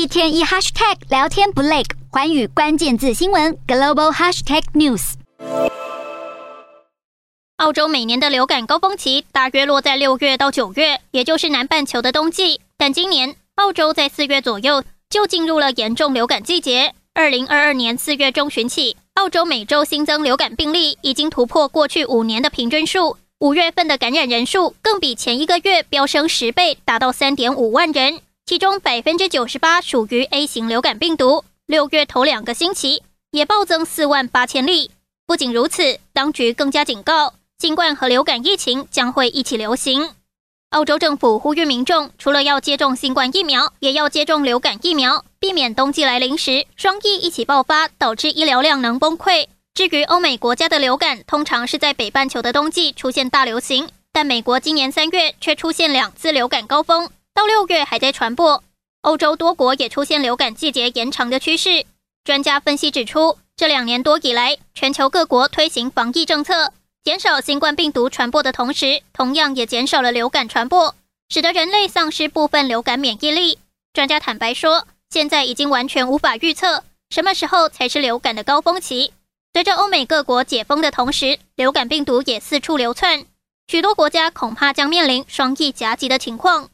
一天一 hashtag 聊天不累，环宇关键字新闻 global hashtag news。澳洲每年的流感高峰期大约落在六月到九月，也就是南半球的冬季。但今年澳洲在四月左右就进入了严重流感季节。二零二二年四月中旬起，澳洲每周新增流感病例已经突破过去五年的平均数。五月份的感染人数更比前一个月飙升十倍，达到三点五万人。其中百分之九十八属于 A 型流感病毒。六月头两个星期也暴增四万八千例。不仅如此，当局更加警告，新冠和流感疫情将会一起流行。澳洲政府呼吁民众，除了要接种新冠疫苗，也要接种流感疫苗，避免冬季来临时双疫一起爆发，导致医疗量能崩溃。至于欧美国家的流感，通常是在北半球的冬季出现大流行，但美国今年三月却出现两次流感高峰。到六月还在传播，欧洲多国也出现流感季节延长的趋势。专家分析指出，这两年多以来，全球各国推行防疫政策，减少新冠病毒传播的同时，同样也减少了流感传播，使得人类丧失部分流感免疫力。专家坦白说，现在已经完全无法预测什么时候才是流感的高峰期。随着欧美各国解封的同时，流感病毒也四处流窜，许多国家恐怕将面临双疫夹击的情况。